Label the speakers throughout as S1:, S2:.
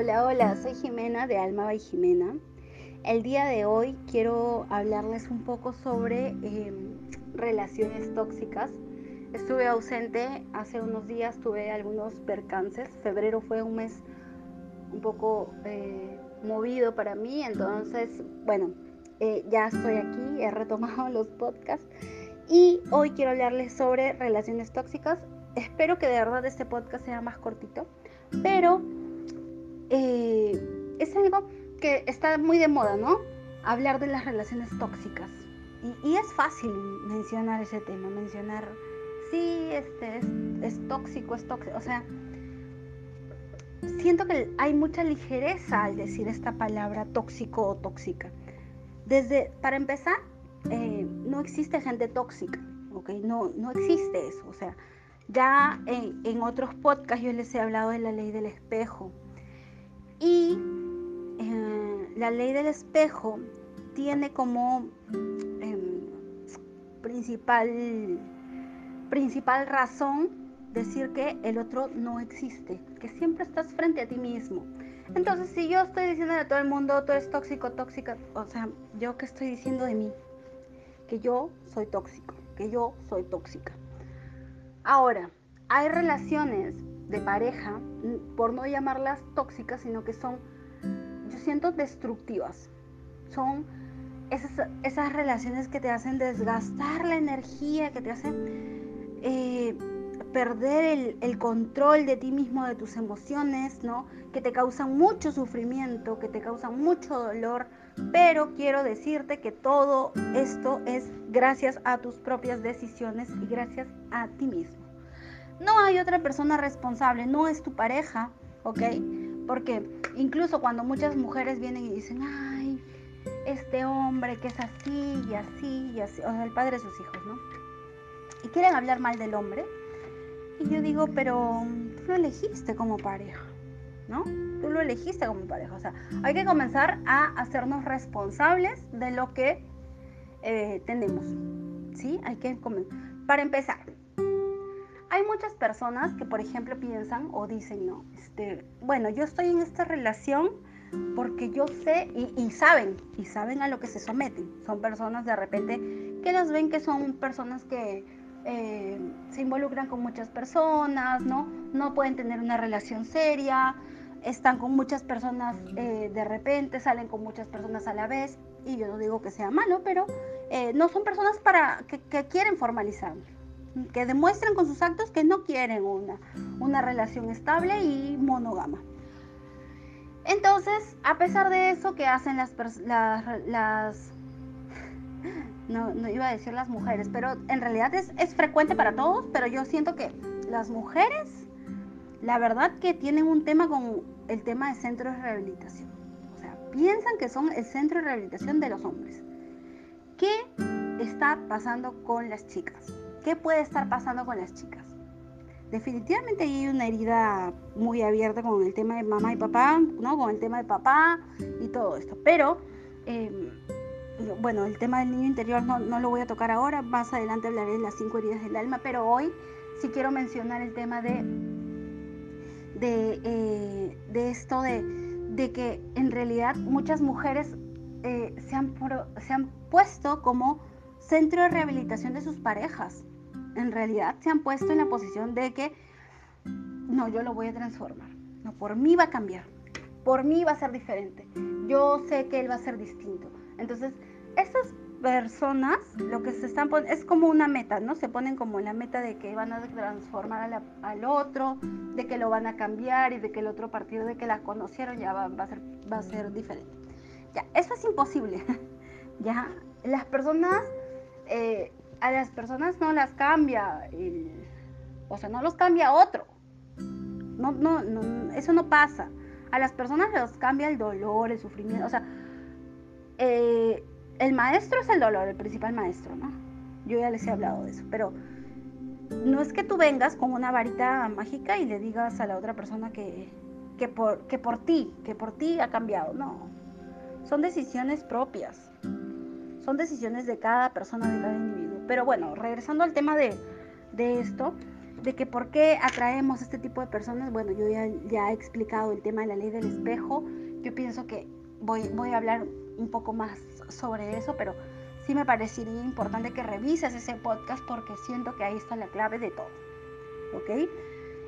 S1: Hola, hola, soy Jimena de Alma by Jimena. El día de hoy quiero hablarles un poco sobre em, relaciones tóxicas. Estuve ausente hace unos días, tuve algunos percances. Febrero fue un mes un poco eh, movido para mí, entonces, bueno, eh, ya estoy aquí, he retomado los podcasts y hoy quiero hablarles sobre relaciones tóxicas. Espero que de verdad este podcast sea más cortito, pero eh, es algo que está muy de moda, ¿no? Hablar de las relaciones tóxicas. Y, es fácil mencionar ese tema, mencionar, sí, este es, tóxico, es tóxico. O sea, siento que hay mucha ligereza al decir esta palabra tóxico o tóxica. Desde, para empezar, eh, no existe gente tóxica, ¿ok? No, no existe eso. O sea, ya en, en otros podcasts yo les he hablado de la ley del espejo y eh, la ley del espejo tiene como em, principal, principal razón decir que el otro no existe, que siempre estás frente a ti mismo. Entonces, si yo estoy diciendo a todo el mundo, tú eres tóxico, tóxica, o sea, ¿yo qué estoy diciendo de mí? Que yo soy tóxico, que yo soy tóxica. Ahora, hay relaciones de pareja, por no llamarlas tóxicas, sino que son, yo siento, destructivas. Son esas, esas relaciones que te hacen desgastar la energía, que te hacen eh, perder el, el, control de ti mismo, de tus emociones, ¿no? Que te causan mucho sufrimiento, que te causan mucho dolor, pero quiero decirte que todo esto es gracias a tus propias decisiones y gracias a ti mismo. No hay otra persona responsable, no es tu pareja, ¿ok? Porque incluso cuando muchas mujeres vienen y dicen, ay, este hombre que es así y así y así, o sea, el padre de sus hijos, ¿no? Y quieren hablar mal del hombre. Y yo digo, pero tú lo elegiste como pareja, ¿no? Tú lo elegiste como pareja. O sea, hay que comenzar a hacernos responsables de lo que eh, tenemos, ¿sí? Hay que comenzar. Para empezar, hay muchas personas que, por ejemplo, piensan o dicen, no, este, bueno, yo estoy en esta relación porque yo sé y, saben, y saben a lo que se someten. Son personas de repente que las ven que son personas que eh, se involucran con muchas personas, ¿no? No pueden tener una relación seria, están con muchas personas eh, de repente, salen con muchas personas a la vez, y yo no digo que sea malo, pero eh, no son personas para que, que quieren formalizar que demuestren con sus actos que no quieren una, una relación estable y monógama. Entonces, a pesar de eso que hacen las, las, no, no, iba a decir las mujeres, pero en realidad es, es frecuente para todos, pero yo siento que las mujeres, la verdad que tienen un tema con el tema de centro de rehabilitación. O sea, piensan que son el centro de rehabilitación de los hombres. ¿Qué está pasando con las chicas? ¿Qué puede estar pasando con las chicas? Definitivamente hay una herida muy abierta con el tema de mamá y papá, ¿no? Con el tema de papá y todo esto. Pero, em, bueno, el tema del niño interior no, lo voy a tocar ahora. Más adelante hablaré de las cinco heridas del alma. Pero hoy sí quiero mencionar el tema de, de, eh, esto de, que en realidad muchas mujeres eh, se, han se han puesto como centro de rehabilitación de sus parejas en realidad se han puesto en la posición de que no, yo lo voy a transformar. No, por mí va a cambiar. Por mí va a ser diferente. Yo sé que él va a ser distinto. Entonces, estas personas lo que se están poniendo es como una meta, ¿no? Se ponen como la meta de que van a transformar al otro, de que lo van a cambiar y de que el otro a partir de que la conocieron ya va, a, ser, va a ser diferente. Ya, eso es imposible. ya, las personas eh, a las personas no las cambia, o sea, no los cambia otro. No, no, no, eso no pasa. A las personas los cambia el dolor, el sufrimiento. O sea, eh, el maestro es el dolor, el principal maestro, ¿no? Yo ya les he hablado de eso, pero no es que tú vengas con una varita mágica y le digas a la otra persona que, que, por, que por ti, que por ti ha cambiado. No, son decisiones propias. Son decisiones de cada persona, de cada individuo. Pero bueno, regresando al tema de, esto, de que por qué atraemos este tipo de personas, bueno, yo ya, ya he explicado el tema de la ley del espejo. Yo pienso que voy, voy a hablar un poco más sobre eso, pero sí me parecería importante que revises ese podcast porque siento que ahí está la clave de todo. ¿Ok?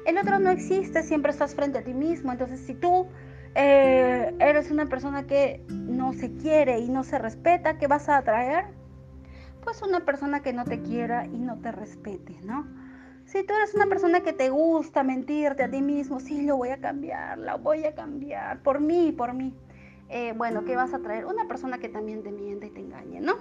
S1: El otro no existe, siempre estás frente a ti mismo. Entonces, si tú eh, eres una persona que no se quiere y no se respeta, ¿qué vas a atraer? Pues una persona que no te quiera y no te respete, ¿no? Si tú eres una persona que te gusta mentirte a ti mismo, sí, lo voy a cambiar, lo voy a cambiar, por mí, por mí. Eh, bueno, ¿qué vas a traer? Una persona que también te miente y te engañe, ¿no?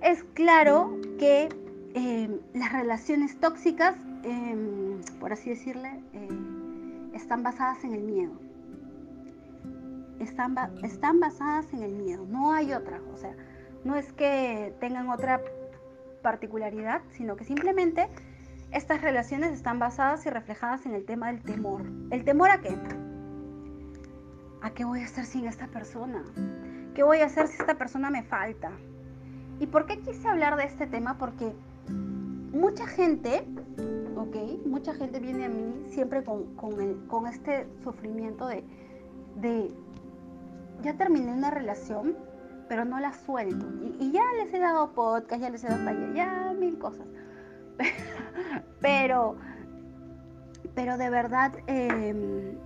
S1: Es claro que eh, las relaciones tóxicas, em, por así decirle, eh, están basadas en el miedo. Están, están basadas en el miedo, no hay otra. O sea, no es que tengan otra particularidad, sino que simplemente estas relaciones están basadas y reflejadas en el tema del temor. ¿El temor a qué? ¿A qué voy a hacer sin esta persona? ¿Qué voy a hacer si esta persona me falta? ¿Y por qué quise hablar de este tema? Porque mucha gente, ok, mucha gente viene a mí siempre con, con, este sufrimiento de, de, ya terminé una relación, pero no la suelto. Y, ya les he dado podcast, ya les he dado taller, ya mil cosas. pero, pero de verdad... Eh,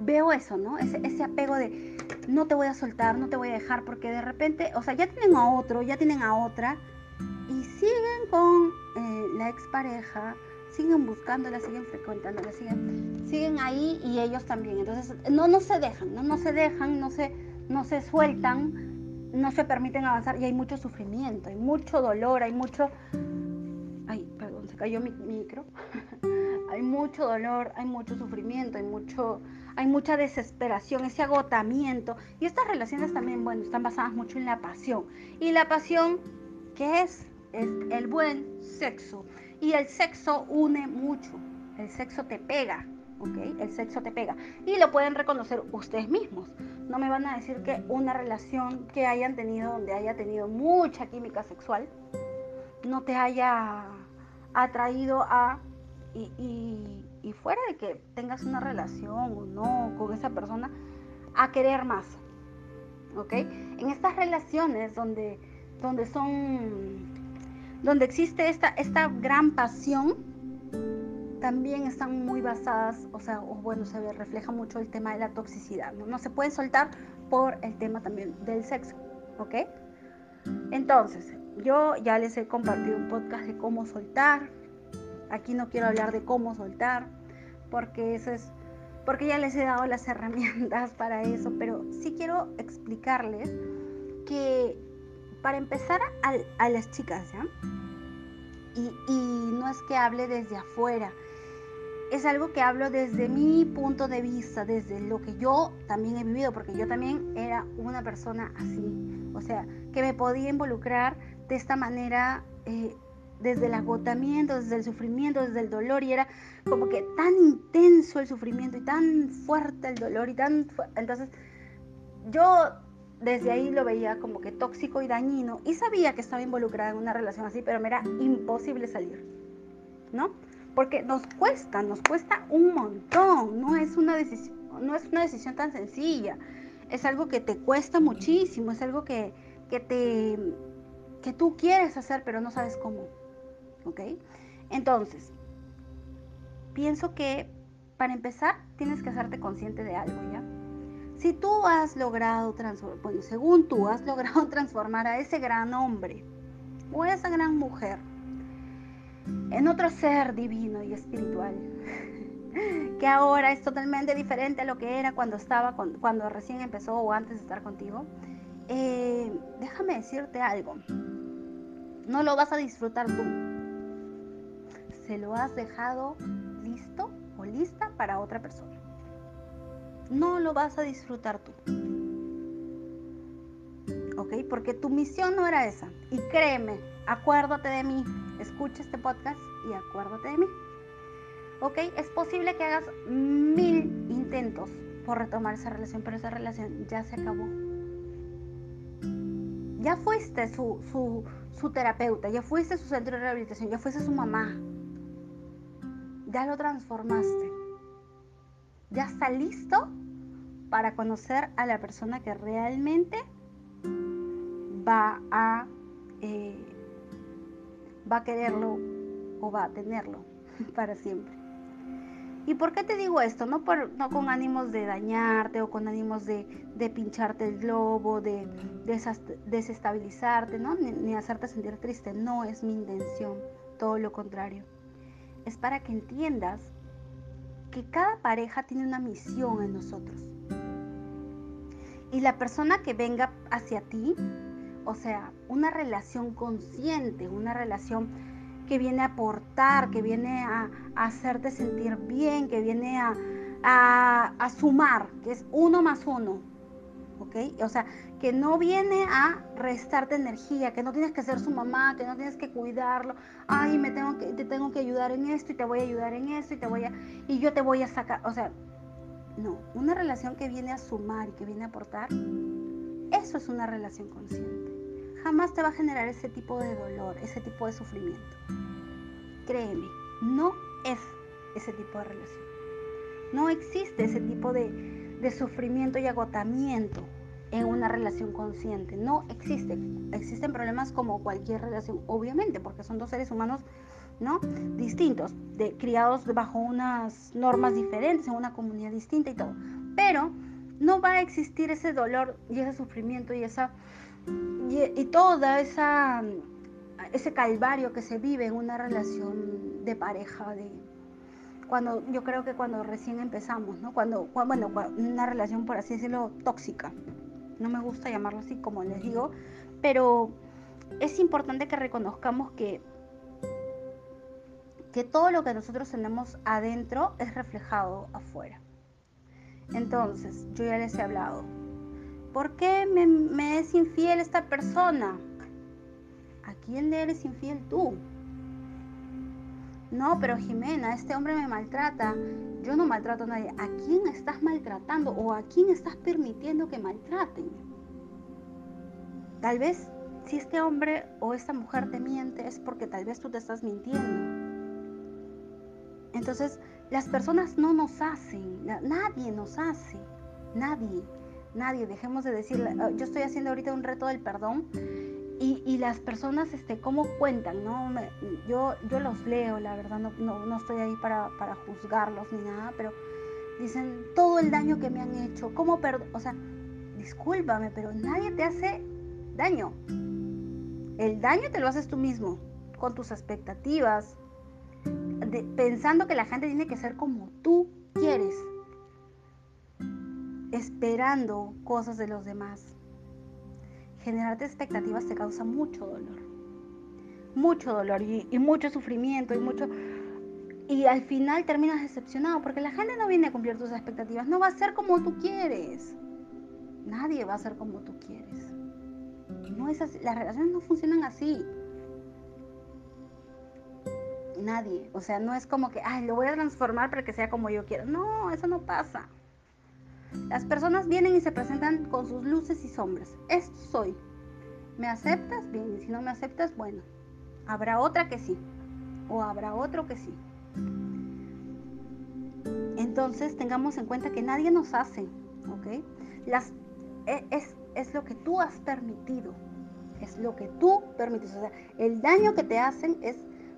S1: veo eso, ¿no? Ese, apego de no te voy a soltar, no te voy a dejar, porque de repente, o sea, ya tienen a otro, ya tienen a otra, y siguen con eh, la expareja, siguen buscándola, siguen frecuentándola, siguen, siguen ahí y ellos también. Entonces, no, no se dejan, no, no se dejan, no se, no se sueltan, no se permiten avanzar y hay mucho sufrimiento, hay mucho dolor, hay mucho... Ay, perdón, se cayó mi micro. hay mucho dolor, hay mucho sufrimiento, hay mucho hay mucha desesperación, ese agotamiento. Y estas relaciones también, bueno, están basadas mucho en la pasión. Y la pasión, ¿qué es? Es el buen sexo. Y el sexo une mucho. El sexo te pega, ¿ok? El sexo te pega. Y lo pueden reconocer ustedes mismos. No me van a decir que una relación que hayan tenido, donde haya tenido mucha química sexual, no te haya atraído a... y y fuera de que tengas una relación o no con esa persona, a querer más. ¿Ok? En estas relaciones donde, donde son, donde existe esta, esta gran pasión, también están muy basadas, o sea, o bueno, se refleja mucho el tema de la toxicidad, ¿no? No se puede soltar por el tema también del sexo, ¿ok? Entonces, yo ya les he compartido un podcast de cómo soltar, Aquí no quiero hablar de cómo soltar, porque eso es, porque ya les he dado las herramientas para eso, pero sí quiero explicarles que para empezar a, las chicas, ¿ya? Y, y no es que hable desde afuera, es algo que hablo desde mi punto de vista, desde lo que yo también he vivido, porque yo también era una persona así, o sea, que me podía involucrar de esta manera eh, desde el agotamiento, desde el sufrimiento, desde el dolor, y era como que tan intenso el sufrimiento y tan fuerte el dolor y tan... Entonces, yo desde ahí lo veía como que tóxico y dañino y sabía que estaba involucrada en una relación así, pero me era imposible salir, ¿no? Porque nos cuesta, nos cuesta un montón, no es una decisión, no es una decisión tan sencilla, es algo que te cuesta muchísimo, es algo que, que te que tú quieres hacer pero no sabes cómo. ¿ok? Entonces, pienso que para empezar tienes que hacerte consciente de algo, ¿ya? Si tú has logrado transformar, bueno, según tú has logrado transformar a ese gran hombre o a esa gran mujer en otro ser divino y espiritual, que ahora es totalmente diferente a lo que era cuando estaba, cuando recién empezó o antes de estar contigo, eh, déjame decirte algo. No lo vas a disfrutar tú, se lo has dejado listo o lista para otra persona. No lo vas a disfrutar tú. ¿Ok? Porque tu misión no era esa. Y créeme, acuérdate de mí. Escucha este podcast y acuérdate de mí. ¿Ok? Es posible que hagas mil intentos por retomar esa relación, pero esa relación ya se acabó. Ya fuiste su, su, su terapeuta, ya fuiste su centro de rehabilitación, ya fuiste su mamá, ya lo transformaste. Ya está listo para conocer a la persona que realmente va a, eh, va a quererlo o va a tenerlo para siempre. ¿Y por qué te digo esto? No, por, no con ánimos de dañarte o con ánimos de, pincharte el globo, de, desestabilizarte, ¿no? Ni, ni hacerte sentir triste. No es mi intención, todo lo contrario. Es para que entiendas que cada pareja tiene una misión en nosotros. Y la persona que venga hacia ti, o sea, una relación consciente, una relación que viene a aportar, que viene a, hacerte sentir bien, que viene a, a, sumar, que es uno más uno. ¿Ok? O sea, que no viene a restarte energía, que no tienes que ser su mamá, que no tienes que cuidarlo. Ay, me tengo que, te tengo que ayudar en esto y te voy a ayudar en esto y te voy a, y yo te voy a sacar. O sea, no, una relación que viene a sumar y que viene a aportar, eso es una relación consciente jamás te va a generar ese tipo de dolor, ese tipo de sufrimiento. Créeme, no es ese tipo de relación. No existe ese tipo de, sufrimiento y agotamiento en una relación consciente. No existe. Existen problemas como cualquier relación, obviamente, porque son dos seres humanos ¿no? distintos, de, criados bajo unas normas diferentes, en una comunidad distinta y todo. Pero no va a existir ese dolor y ese sufrimiento y esa y, toda esa ese calvario que se vive en una relación de pareja de cuando yo creo que cuando recién empezamos no cuando, bueno una relación por así decirlo tóxica. No me gusta llamarlo así como les digo pero es importante que reconozcamos que que todo lo que nosotros tenemos adentro es reflejado afuera. Entonces yo ya les he hablado ¿Por qué me, es infiel esta persona? ¿A quién le eres infiel tú? No, pero Jimena, este hombre me maltrata. Yo no maltrato a nadie. ¿A quién estás maltratando o a quién estás permitiendo que maltraten? Tal vez si este hombre o esta mujer te miente es porque tal vez tú te estás mintiendo. Entonces, las personas no nos hacen, nadie nos hace, nadie nadie, dejemos de decir, ah, yo estoy haciendo ahorita un reto del perdón y, las personas, este, ¿cómo cuentan? No? yo, yo los leo, la verdad, no, no, estoy ahí para, para, juzgarlos ni nada, pero dicen todo el daño que me han hecho, ¿cómo perdón? O sea, discúlpame, pero nadie te hace daño. El daño te lo haces tú mismo, con tus expectativas, pensando que la gente tiene que ser como tú quieres esperando cosas de los demás. Generarte expectativas te causa mucho dolor. Mucho dolor y, mucho sufrimiento y mucho... Y al final terminas decepcionado porque la gente no viene a cumplir tus expectativas. No va a ser como tú quieres. Nadie va a ser como tú quieres. No es así. Las relaciones no funcionan así. Nadie. O sea, no es como que, ay, lo voy a transformar para que sea como yo quiero. No, eso no pasa. Las personas vienen y se presentan con sus luces y sombras. Esto soy. ¿Me aceptas? Bien. Y si no me aceptas, bueno. Habrá otra que sí. O habrá otro que sí. Entonces tengamos en cuenta que nadie nos hace. ¿Ok? Las, e, es, es lo que tú has permitido. Es lo que tú permites. O sea, el daño que te hacen es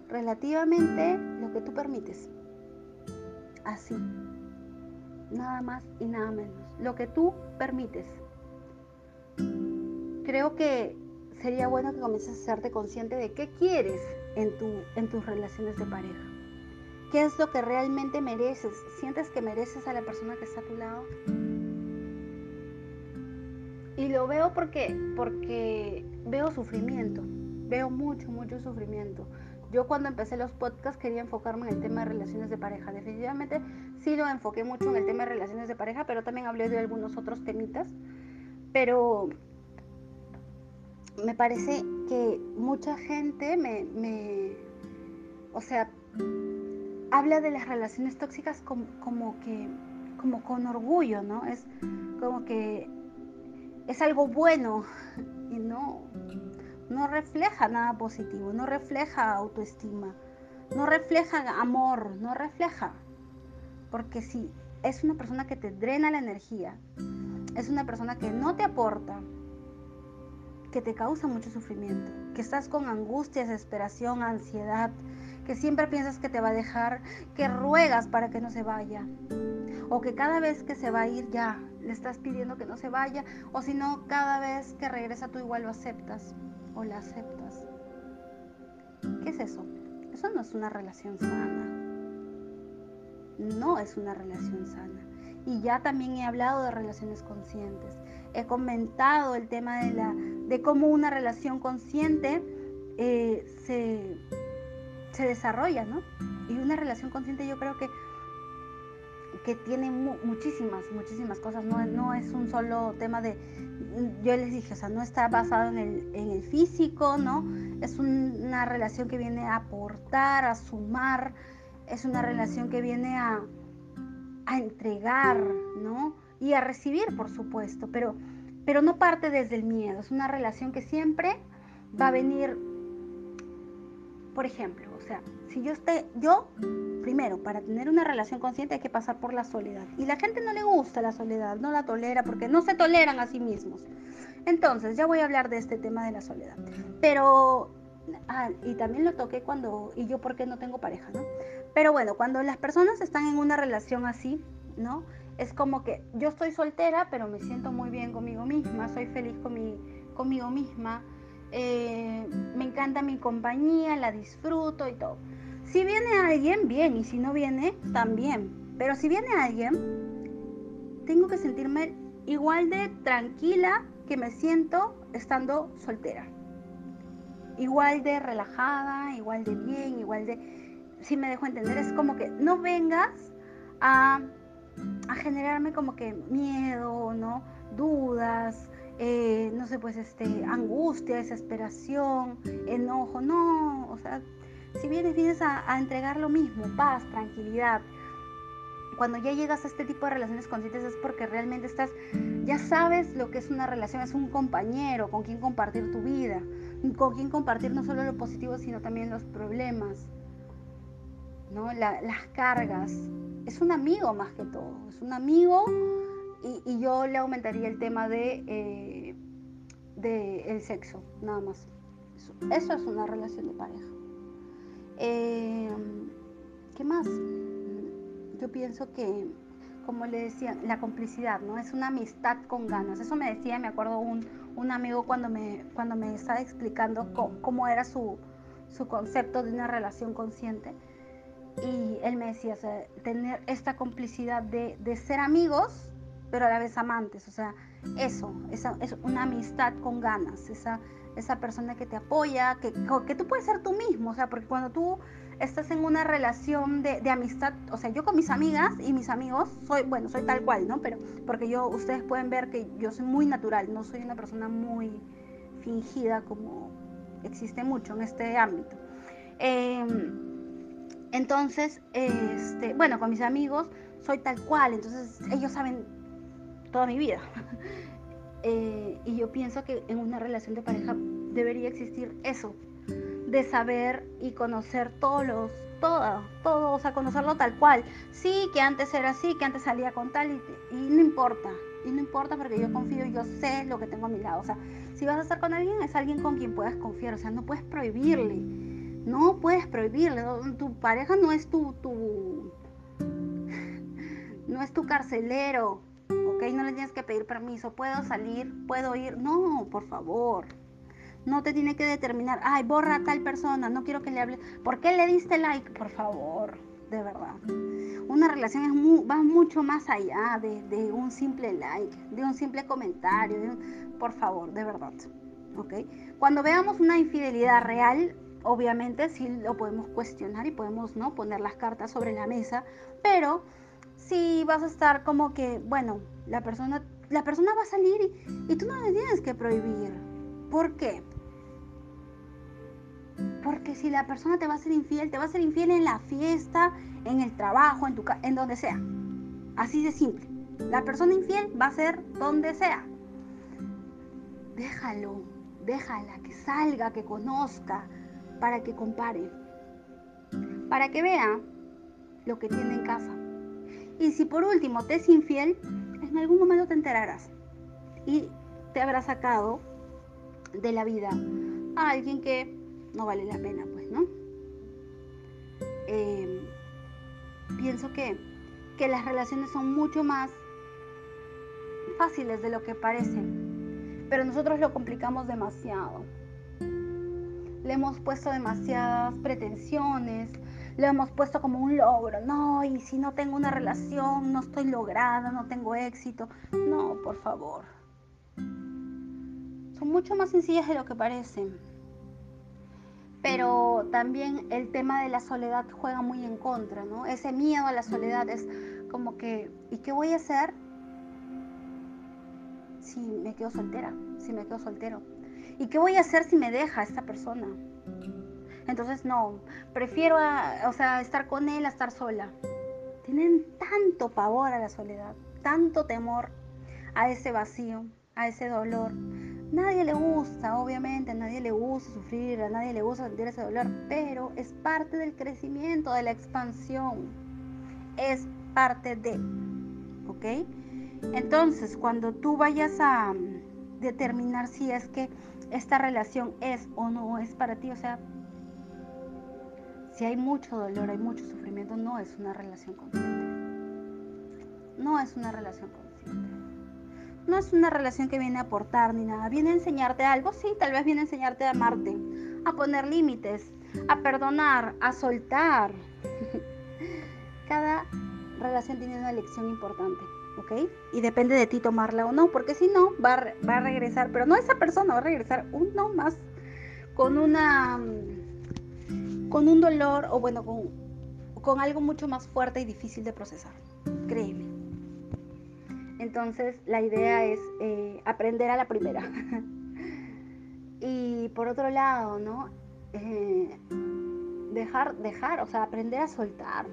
S1: relativamente lo que tú permites. Así nada más y nada menos. Lo que tú permites. Creo que sería bueno que comiences a hacerte consciente de qué quieres en, tu, en tus relaciones de pareja. ¿Qué es lo que realmente mereces? ¿Sientes que mereces a la persona que está a tu lado? Y lo veo porque, porque veo sufrimiento, veo mucho, mucho sufrimiento. Yo cuando empecé los podcasts quería enfocarme en el tema de relaciones de pareja. Definitivamente sí lo enfoqué mucho en el tema de relaciones de pareja, pero también hablé de algunos otros temitas. Pero me parece que mucha gente me, o sea, habla de las relaciones tóxicas como, como que, como con orgullo, ¿no? Es como que es algo bueno y no, no refleja nada positivo, no refleja autoestima, no refleja amor, no refleja. Porque si es una persona que te drena la energía, es una persona que no te aporta, que te causa mucho sufrimiento, que estás con angustia, desesperación, ansiedad, que siempre piensas que te va a dejar, que ruegas para que no se vaya, o que cada vez que se va a ir ya le estás pidiendo que no se vaya, o si no, cada vez que regresa tú igual lo aceptas o la aceptas. ¿Qué es eso? Eso no es una relación sana. No es una relación sana. Y ya también he hablado de relaciones conscientes. He comentado el tema de, la, de cómo una relación consciente eh, se, se desarrolla, ¿no? Y una relación consciente yo creo que que tiene muchísimas, muchísimas cosas, no, no, es un solo tema de, yo les dije, o sea, no está basado en el, en el físico, ¿no? Es una relación que viene a aportar, a sumar, es una relación que viene a, a entregar, ¿no? Y a recibir, por supuesto, pero, pero no parte desde el miedo, es una relación que siempre va a venir, por ejemplo, o sea, si yo esté, yo primero, para tener una relación consciente hay que pasar por la soledad. Y la gente no le gusta la soledad, no la tolera porque no se toleran a sí mismos. Entonces, ya voy a hablar de este tema de la soledad. Pero, ah, y también lo toqué cuando, y yo porque no tengo pareja, ¿no? Pero bueno, cuando las personas están en una relación así, ¿no? Es como que yo estoy soltera, pero me siento muy bien conmigo misma, soy feliz con mi, conmigo misma, eh, me encanta mi compañía, la disfruto y todo. Si viene alguien, bien, y si no viene, también. Pero si viene alguien, tengo que sentirme igual de tranquila que me siento estando soltera. Igual de relajada, igual de bien, igual de... Si me dejo entender, es como que no vengas a, a generarme como que miedo, ¿no? Dudas, eh, no sé, pues este, angustia, desesperación, enojo, no, o sea, si vienes, vienes a, entregar lo mismo, paz, tranquilidad. Cuando ya llegas a este tipo de relaciones conscientes es porque realmente estás, ya sabes lo que es una relación, es un compañero con quien compartir tu vida, con quien compartir no solo lo positivo, sino también los problemas, ¿no? las cargas. Es un amigo más que todo, es un amigo y, yo le aumentaría el tema de, eh, de el sexo, nada más. eso es una relación de pareja. Eh, ¿Qué más? Yo pienso que, como le decía, la complicidad, ¿no? Es una amistad con ganas. Eso me decía, me acuerdo un, un amigo cuando me, cuando me estaba explicando cómo, era su, su, concepto de una relación consciente. Y él me decía, tener esta complicidad de, de, ser amigos, pero a la vez amantes. O sea, eso, esa, es una amistad con ganas, esa esa persona que te apoya, que, que tú puedes ser tú mismo, o sea, porque cuando tú estás en una relación de, de, amistad, o sea, yo con mis amigas y mis amigos, soy, bueno, soy tal cual, ¿no? Pero porque yo, ustedes pueden ver que yo soy muy natural, no soy una persona muy fingida como existe mucho en este ámbito. Em, entonces, este, bueno, con mis amigos soy tal cual, entonces ellos saben toda mi vida. Eh, y yo pienso que en una relación de pareja debería existir eso, de saber y conocer todos los, todo, o sea, conocerlo tal cual. Sí, que antes era así, que antes salía con tal y, y no importa, y no importa porque yo confío, yo sé lo que tengo a mi lado. O sea, si vas a estar con alguien, es alguien con quien puedas confiar, o sea, no puedes prohibirle, no puedes prohibirle, tu pareja no es tu, tu no es tu carcelero. No le tienes que pedir permiso, puedo salir, puedo ir, no, por favor. No te tiene que determinar, ay, borra a tal persona, no quiero que le hable. ¿Por qué le diste like? Por favor, de verdad. Una relación es va mucho más allá de, un simple like, de un simple comentario. por favor, de verdad. ¿Ok? Cuando veamos una infidelidad real, obviamente sí lo podemos cuestionar y podemos ¿no? poner las cartas sobre la mesa, pero si vas a estar como que, bueno, la persona, la persona va a salir y, y tú no le tienes que prohibir. ¿Por qué? Porque si la persona te va a ser infiel, te va a ser infiel en la fiesta, en el trabajo, en, tu, en donde sea. Así de simple. La persona infiel va a ser donde sea. Déjalo, déjala que salga, que conozca, para que compare. para que vea lo que tiene en casa. Y si por último te es infiel, en algún momento te enterarás y te habrá sacado de la vida a alguien que no vale la pena, pues, ¿no? Em, pienso que, que las relaciones son mucho más fáciles de lo que parecen, pero nosotros lo complicamos demasiado. Le hemos puesto demasiadas pretensiones, le hemos puesto como un logro, no, y si no tengo una relación, no estoy lograda, no tengo éxito. No, por favor. Son mucho más sencillas de lo que parecen. Pero también el tema de la soledad juega muy en contra, ¿no? Ese miedo a la soledad es como que, ¿y qué voy a hacer si me quedo soltera? Si me quedo soltero. ¿Y qué voy a hacer si me deja esta persona? Entonces, no, prefiero o sea, estar con él a estar sola. Tienen tanto pavor a la soledad, tanto temor a ese vacío, a ese dolor. Nadie le gusta, obviamente, a nadie le gusta sufrir, a nadie le gusta sentir ese dolor, pero es parte del crecimiento, de la expansión. Es parte de, ¿ok? Entonces, cuando tú vayas a determinar si es que esta relación es o no es para ti, o sea, si hay mucho dolor, hay mucho sufrimiento, no es una relación consciente. No es una relación consciente. No es una relación que viene a aportar ni nada. Viene a enseñarte algo, sí, tal vez viene a enseñarte a amarte, a poner límites, a perdonar, a soltar. Cada relación tiene una lección importante, ¿ok? Y depende de ti tomarla o no, porque si no, va va a regresar, pero no esa persona, va a regresar uno más con una con un dolor o bueno, con, con algo mucho más fuerte y difícil de procesar. Créeme. Entonces la idea es eh, aprender a la primera. y por otro lado, ¿no? Eh, dejar, dejar, o sea, aprender a soltar.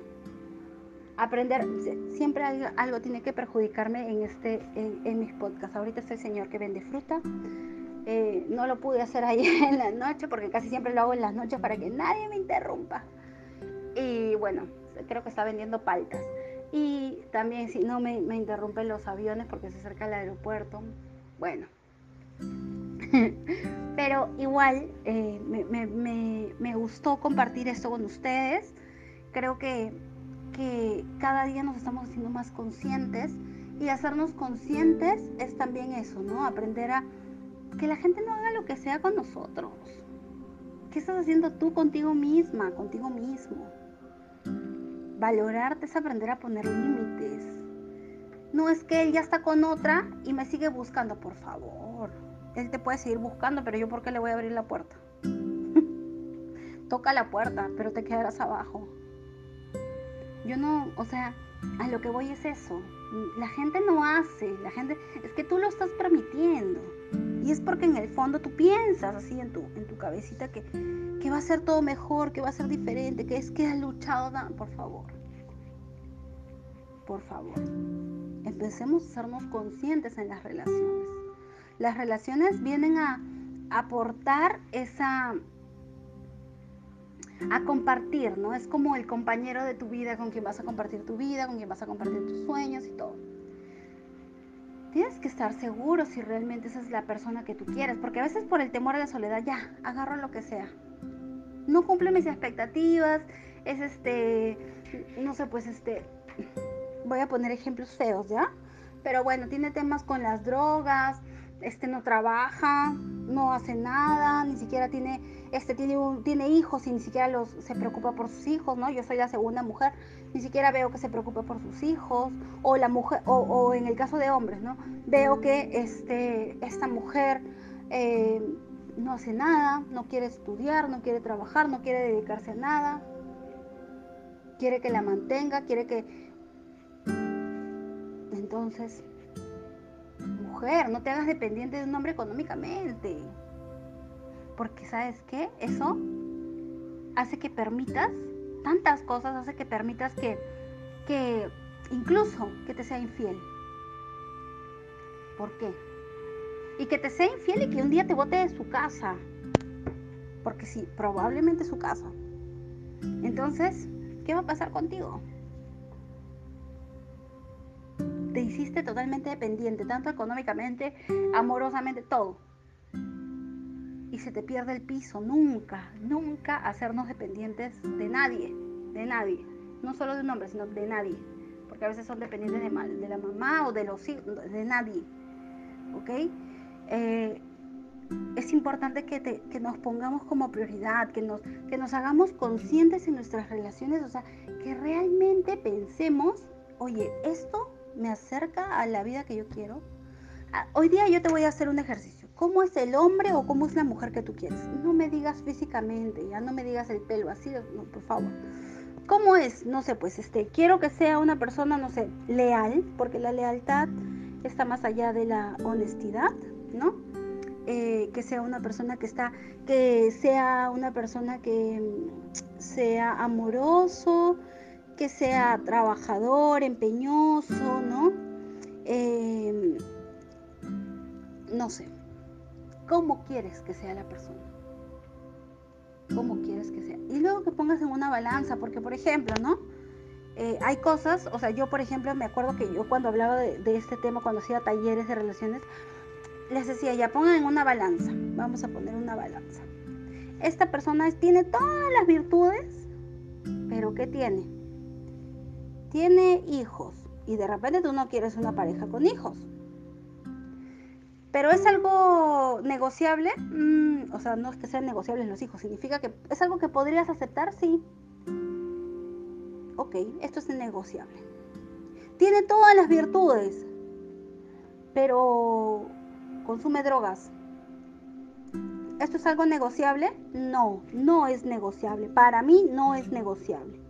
S1: Aprender, siempre algo, tiene que perjudicarme en, este, en, mis podcasts. Ahorita es el señor que vende fruta. Eh, no lo pude hacer ahí en la noche porque casi siempre lo hago en las noches para que nadie me interrumpa. Y bueno, creo que está vendiendo paltas. Y también si no me, interrumpen los aviones porque se acerca el aeropuerto. Bueno. Pero igual eh, me, gustó compartir esto con ustedes. Creo que, que cada día nos estamos haciendo más conscientes. Y hacernos conscientes es también eso, ¿no? Aprender a que la gente no haga lo que sea con nosotros. ¿Qué estás haciendo tú contigo misma, contigo mismo? Valorarte es aprender a poner límites. No es que él ya está con otra y me sigue buscando, por favor. Él te puede seguir buscando, pero yo por qué le voy a abrir la puerta. Toca la puerta, pero te quedarás abajo. Yo no, o sea, a lo que voy es eso. La gente no hace, la gente, es que tú lo estás permitiendo. Y es porque en el fondo tú piensas así en tu, en tu cabecita que, que va a ser todo mejor, que va a ser diferente, que es que has luchado. Por favor, por favor, empecemos a sernos conscientes en las relaciones. Las relaciones vienen a aportar esa, a compartir, ¿no? Es como el compañero de tu vida con quien vas a compartir tu vida, con quien vas a compartir tus sueños y todo. Tienes que estar seguro si realmente esa es la persona que tú quieres, porque a veces por el temor a la soledad ya, agarro lo que sea. No cumple mis expectativas, es este, no sé, pues este, voy a poner ejemplos feos, ¿ya? Pero bueno, tiene temas con las drogas, este no trabaja, no hace nada, ni siquiera tiene, este tiene, tiene hijos y ni siquiera los, se preocupa por sus hijos, ¿no? Yo soy la segunda mujer, ni siquiera veo que se preocupe por sus hijos, o la mujer, o, en el caso de hombres, ¿no? Veo que este, esta mujer eh, no hace nada, no quiere estudiar, no quiere trabajar, no quiere dedicarse a nada, quiere que la mantenga, quiere que... Entonces, no te hagas dependiente de un hombre económicamente. Porque sabes qué? Eso hace que permitas tantas cosas, hace que permitas que, que incluso que te sea infiel. ¿Por qué? Y que te sea infiel y que un día te bote de su casa. Porque sí, probablemente su casa. Entonces, ¿qué va a pasar contigo? Te hiciste totalmente dependiente, tanto económicamente, amorosamente, todo. Y se te pierde el piso. Nunca, nunca hacernos dependientes de nadie, de nadie. No solo de un hombre, sino de nadie. Porque a veces son dependientes de, de la mamá o de los hijos, de nadie. ¿Ok? Eh, es importante que, que, nos pongamos como prioridad, que nos, que nos hagamos conscientes en nuestras relaciones, o sea, que realmente pensemos, oye, esto me acerca a la vida que yo quiero. Ah, hoy día yo te voy a hacer un ejercicio. ¿Cómo es el hombre o cómo es la mujer que tú quieres? No me digas físicamente, ya no me digas el pelo así, no, por favor. ¿Cómo es? No sé, pues este, quiero que sea una persona, no sé, leal, porque la lealtad está más allá de la honestidad, ¿no? Eh, que sea una persona que está, que sea una persona que sea amoroso, sea trabajador, empeñoso, ¿no? Em, no sé. ¿Cómo quieres que sea la persona? ¿Cómo quieres que sea? Y luego que pongas en una balanza, porque por ejemplo, ¿no? Eh, hay cosas, o sea, yo por ejemplo me acuerdo que yo cuando hablaba de, de este tema, cuando hacía talleres de relaciones, les decía, ya pongan en una balanza, vamos a poner una balanza. Esta persona tiene todas las virtudes, pero ¿qué tiene? Tiene hijos y de repente tú no quieres una pareja con hijos. Pero es algo negociable, mm, o sea, no es que sean negociables los hijos, significa que es algo que podrías aceptar, sí. Ok, esto es negociable. Tiene todas las virtudes, pero consume drogas. ¿Esto es algo negociable? No, no es negociable. Para mí no es negociable.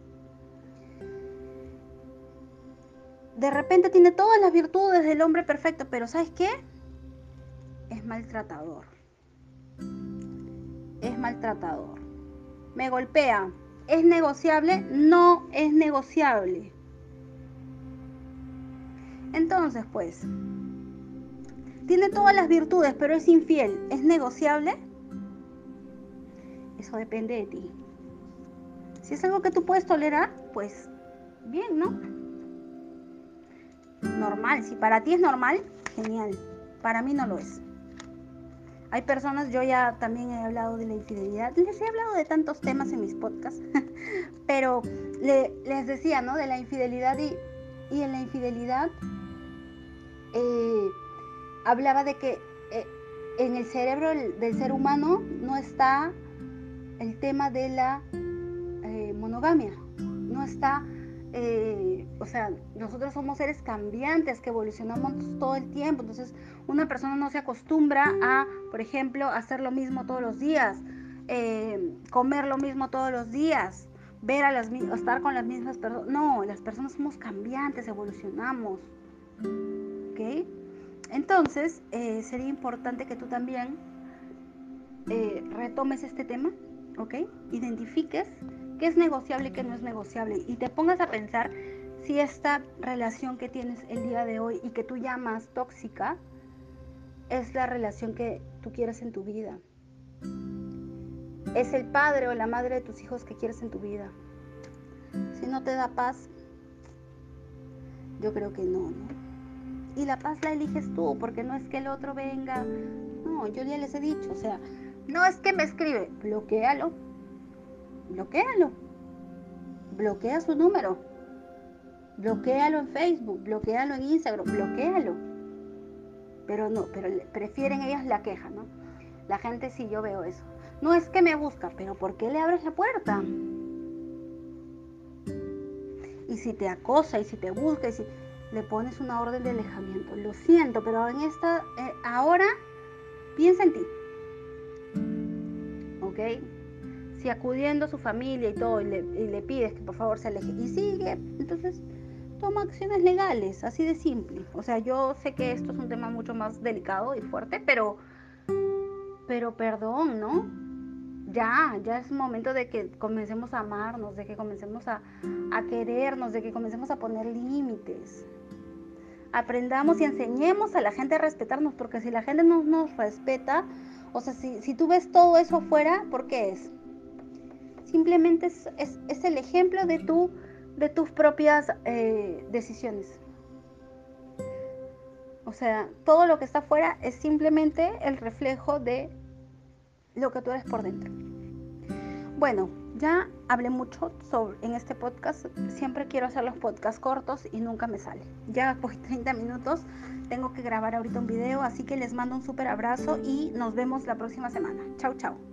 S1: De repente tiene todas las virtudes del hombre perfecto, pero ¿sabes qué? Es maltratador. Es maltratador. Me golpea. ¿Es negociable? No es negociable. Entonces, pues, tiene todas las virtudes, pero es infiel. ¿Es negociable? Eso depende de ti. Si es algo que tú puedes tolerar, pues bien, ¿no? Normal. Si para ti es normal, genial. Para mí no lo es. Hay personas, yo ya también he hablado de la infidelidad, les he hablado de tantos temas en mis podcasts, pero les decía, ¿no? De la infidelidad y, en la infidelidad eh, hablaba de que eh, en el cerebro del, ser humano no está el tema de la eh, monogamia, no está, eh, o sea, nosotros somos seres cambiantes que evolucionamos todo el tiempo, entonces una persona no se acostumbra a, por ejemplo, hacer lo mismo todos los días, comer lo mismo todos los días, ver a las estar con las mismas personas, no, las personas somos cambiantes, evolucionamos, ¿ok? Entonces, eh, sería importante que tú también eh, retomes este tema, ¿ok? Identifiques qué es negociable y qué no es negociable y te pongas a pensar si esta relación que tienes el día de hoy y que tú llamas tóxica es la relación que tú quieres en tu vida. Es el padre o la madre de tus hijos que quieres en tu vida. Si no te da paz, yo creo que no, ¿no? y la paz la eliges tú, porque no es que el otro venga. No, yo ya les he dicho, o sea, no es que me escribe, bloquealo, bloquealo, bloquea su número, bloquealo en Facebook, bloquealo en Instagram, bloquealo. Pero no, pero prefieren ellas la queja, ¿no? La gente sí, yo veo eso. No es que me busca, pero ¿por qué le abres la puerta? Y si te acosa, y si te busca, y si le pones una orden de alejamiento. Lo siento, pero en esta, eh, ahora piensa en ti. ¿Ok? Si acudiendo a su familia y todo, y le, pides que por favor se aleje y sigue, entonces toma acciones legales, así de simple. O sea, yo sé que esto es un tema mucho más delicado y fuerte, pero, pero perdón, ¿no? Ya, ya es momento de que comencemos a amarnos, de que comencemos a, a querernos, de que comencemos a poner límites aprendamos y enseñemos a la gente a respetarnos, porque si la gente no nos respeta, o sea, si, tú ves todo eso afuera, ¿por qué es? Simplemente es, el ejemplo de, tu, de tus propias eh, decisiones. O sea, todo lo que está afuera es simplemente el reflejo de lo que tú eres por dentro. Bueno, ya hablé mucho sobre, en este podcast. Siempre quiero hacer los podcasts cortos y nunca me sale. Ya por 30 minutos. Tengo que grabar ahorita un video, así que les mando un súper abrazo y nos vemos la próxima semana. Chau, chau.